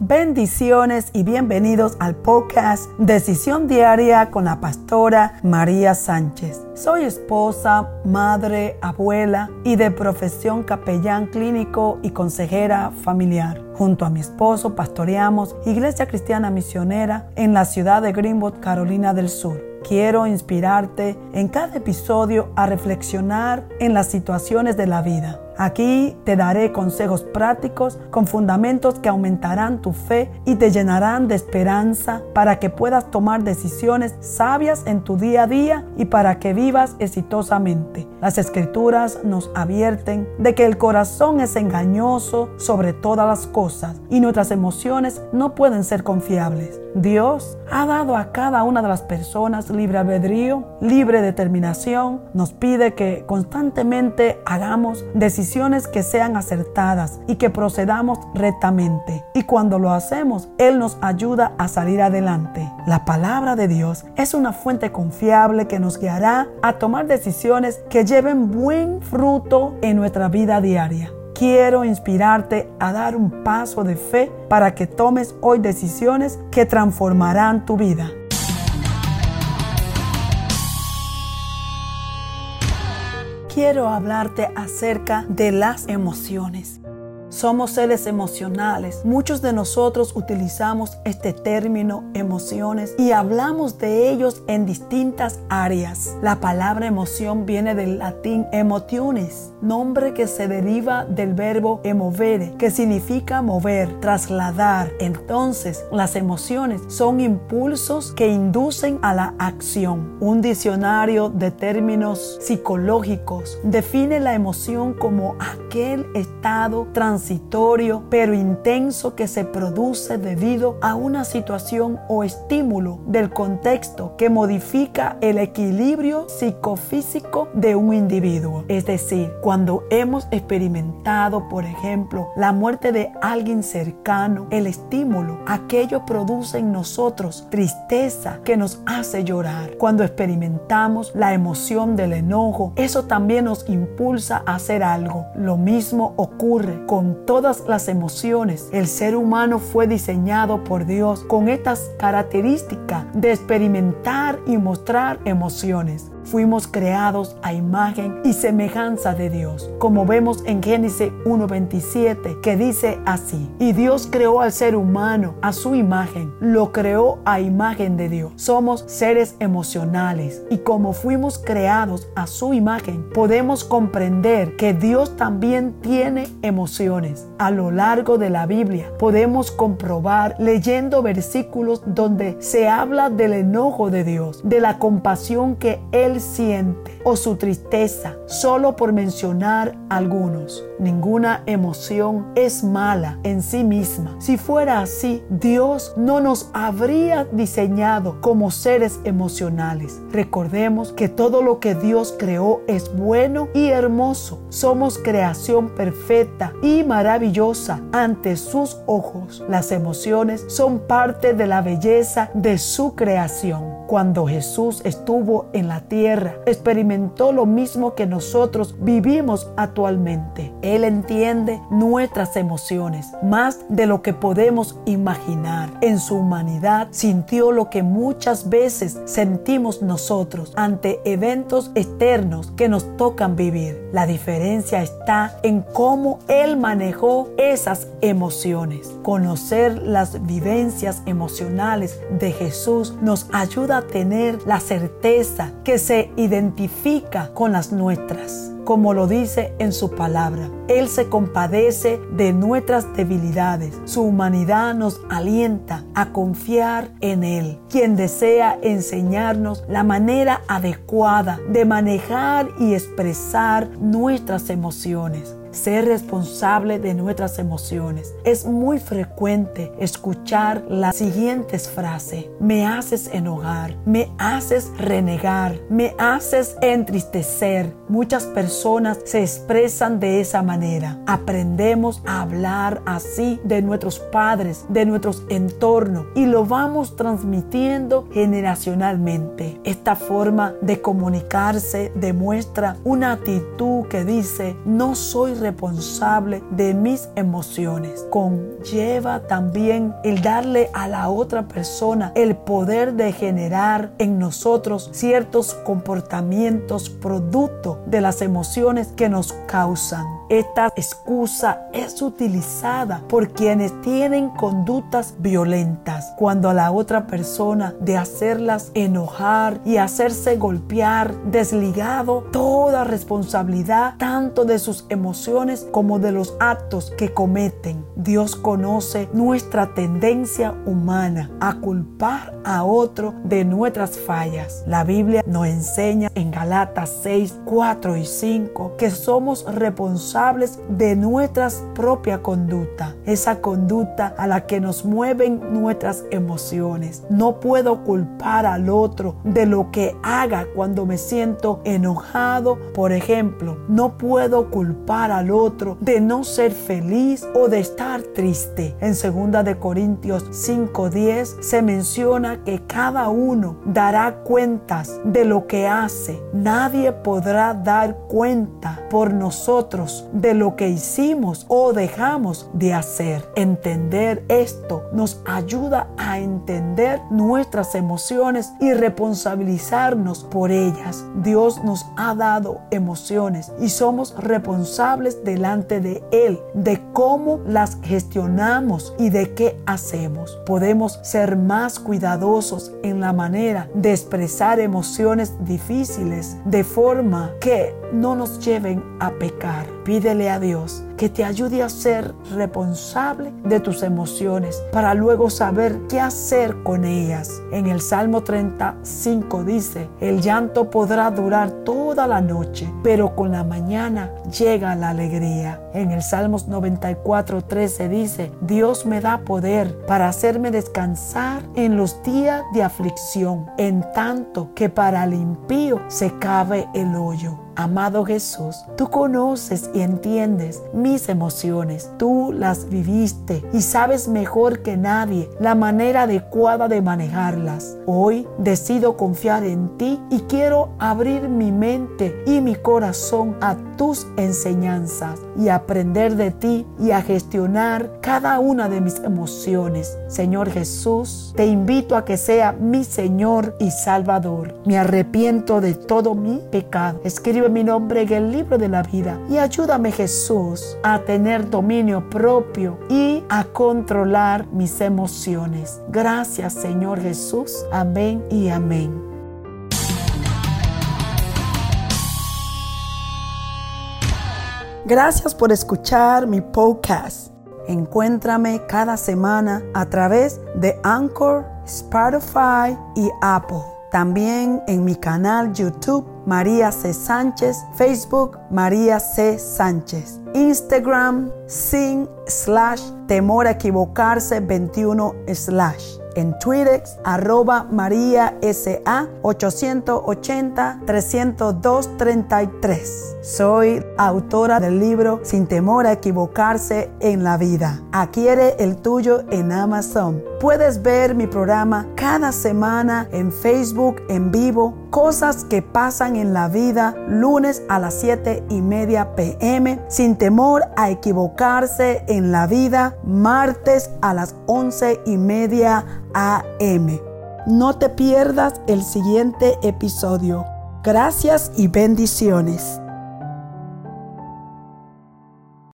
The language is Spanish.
Bendiciones y bienvenidos al podcast Decisión Diaria con la pastora María Sánchez. Soy esposa, madre, abuela y de profesión capellán clínico y consejera familiar. Junto a mi esposo pastoreamos Iglesia Cristiana Misionera en la ciudad de Greenwood, Carolina del Sur. Quiero inspirarte en cada episodio a reflexionar en las situaciones de la vida Aquí te daré consejos prácticos con fundamentos que aumentarán tu fe y te llenarán de esperanza para que puedas tomar decisiones sabias en tu día a día y para que vivas exitosamente. Las escrituras nos advierten de que el corazón es engañoso sobre todas las cosas y nuestras emociones no pueden ser confiables. Dios ha dado a cada una de las personas libre albedrío, libre determinación. Nos pide que constantemente hagamos decisiones que sean acertadas y que procedamos rectamente. Y cuando lo hacemos, Él nos ayuda a salir adelante. La palabra de Dios es una fuente confiable que nos guiará a tomar decisiones que lleven buen fruto en nuestra vida diaria quiero inspirarte a dar un paso de fe para que tomes hoy decisiones que transformarán tu vida. Quiero hablarte acerca de las emociones. Somos seres emocionales. Muchos de nosotros utilizamos este término emociones y hablamos de ellos en distintas áreas. La palabra emoción viene del latín emotiones, nombre que se deriva del verbo emovere, que significa mover, trasladar. Entonces, las emociones son impulsos que inducen a la acción. Un diccionario de términos psicológicos define la emoción como aquel estado transitorio transitorio pero intenso que se produce debido a una situación o estímulo del contexto que modifica el equilibrio psicofísico de un individuo. Es decir, cuando hemos experimentado, por ejemplo, la muerte de alguien cercano, el estímulo, aquello produce en nosotros tristeza que nos hace llorar. Cuando experimentamos la emoción del enojo, eso también nos impulsa a hacer algo. Lo mismo ocurre con todas las emociones. El ser humano fue diseñado por Dios con estas características de experimentar y mostrar emociones fuimos creados a imagen y semejanza de Dios, como vemos en Génesis 1.27, que dice así, y Dios creó al ser humano a su imagen, lo creó a imagen de Dios. Somos seres emocionales y como fuimos creados a su imagen, podemos comprender que Dios también tiene emociones. A lo largo de la Biblia podemos comprobar leyendo versículos donde se habla del enojo de Dios, de la compasión que Él siente o su tristeza, solo por mencionar algunos. Ninguna emoción es mala en sí misma. Si fuera así, Dios no nos habría diseñado como seres emocionales. Recordemos que todo lo que Dios creó es bueno y hermoso. Somos creación perfecta y maravillosa ante sus ojos. Las emociones son parte de la belleza de su creación. Cuando Jesús estuvo en la tierra, experimentó lo mismo que nosotros vivimos actualmente. Él entiende nuestras emociones más de lo que podemos imaginar. En su humanidad sintió lo que muchas veces sentimos nosotros ante eventos externos que nos tocan vivir. La diferencia está en cómo Él manejó esas emociones. Conocer las vivencias emocionales de Jesús nos ayuda tener la certeza que se identifica con las nuestras como lo dice en su palabra. Él se compadece de nuestras debilidades. Su humanidad nos alienta a confiar en Él, quien desea enseñarnos la manera adecuada de manejar y expresar nuestras emociones ser responsable de nuestras emociones. Es muy frecuente escuchar las siguientes frases. Me haces enojar, me haces renegar, me haces entristecer. Muchas personas se expresan de esa manera. Aprendemos a hablar así de nuestros padres, de nuestros entornos y lo vamos transmitiendo generacionalmente. Esta forma de comunicarse demuestra una actitud que dice no soy responsable responsable de mis emociones. Conlleva también el darle a la otra persona el poder de generar en nosotros ciertos comportamientos producto de las emociones que nos causan. Esta excusa es utilizada por quienes tienen conductas violentas cuando a la otra persona de hacerlas enojar y hacerse golpear, desligado toda responsabilidad tanto de sus emociones como de los actos que cometen. Dios conoce nuestra tendencia humana a culpar a otro de nuestras fallas. La Biblia nos enseña en Galatas 6, 4 y 5 que somos responsables de nuestra propia conducta, esa conducta a la que nos mueven nuestras emociones. No puedo culpar al otro de lo que haga cuando me siento enojado, por ejemplo. No puedo culpar al otro de no ser feliz o de estar triste. En 2 de Corintios 5:10 se menciona que cada uno dará cuentas de lo que hace. Nadie podrá dar cuenta por nosotros de lo que hicimos o dejamos de hacer. Entender esto nos ayuda a entender nuestras emociones y responsabilizarnos por ellas. Dios nos ha dado emociones y somos responsables delante de Él de cómo las gestionamos y de qué hacemos. Podemos ser más cuidadosos en la manera de expresar emociones difíciles de forma que no nos lleven a pecar. Pídele a Dios que te ayude a ser responsable de tus emociones para luego saber qué hacer con ellas. En el Salmo 35 dice, el llanto podrá durar toda la noche, pero con la mañana llega la alegría. En el Salmos 94, 13 dice, Dios me da poder para hacerme descansar en los días de aflicción, en tanto que para el impío se cabe el hoyo. Amado Jesús, tú conoces y entiendes mis emociones, tú las viviste y sabes mejor que nadie la manera adecuada de manejarlas. Hoy decido confiar en ti y quiero abrir mi mente y mi corazón a tus enseñanzas y aprender de ti y a gestionar cada una de mis emociones. Señor Jesús, te invito a que sea mi Señor y Salvador. Me arrepiento de todo mi pecado. Escribe mi nombre en el libro de la vida y ayúdame Jesús a tener dominio propio y a controlar mis emociones. Gracias Señor Jesús. Amén y amén. Gracias por escuchar mi podcast. Encuéntrame cada semana a través de Anchor, Spotify y Apple. También en mi canal YouTube María C. Sánchez, Facebook María C. Sánchez, Instagram sin slash temor a equivocarse 21 slash. En Twitter, arroba María SA 880 302 33. Soy autora del libro Sin temor a equivocarse en la vida. Adquiere el tuyo en Amazon. Puedes ver mi programa cada semana en Facebook en vivo. Cosas que pasan en la vida lunes a las 7 y media pm. Sin temor a equivocarse en la vida martes a las 11 y media am. No te pierdas el siguiente episodio. Gracias y bendiciones.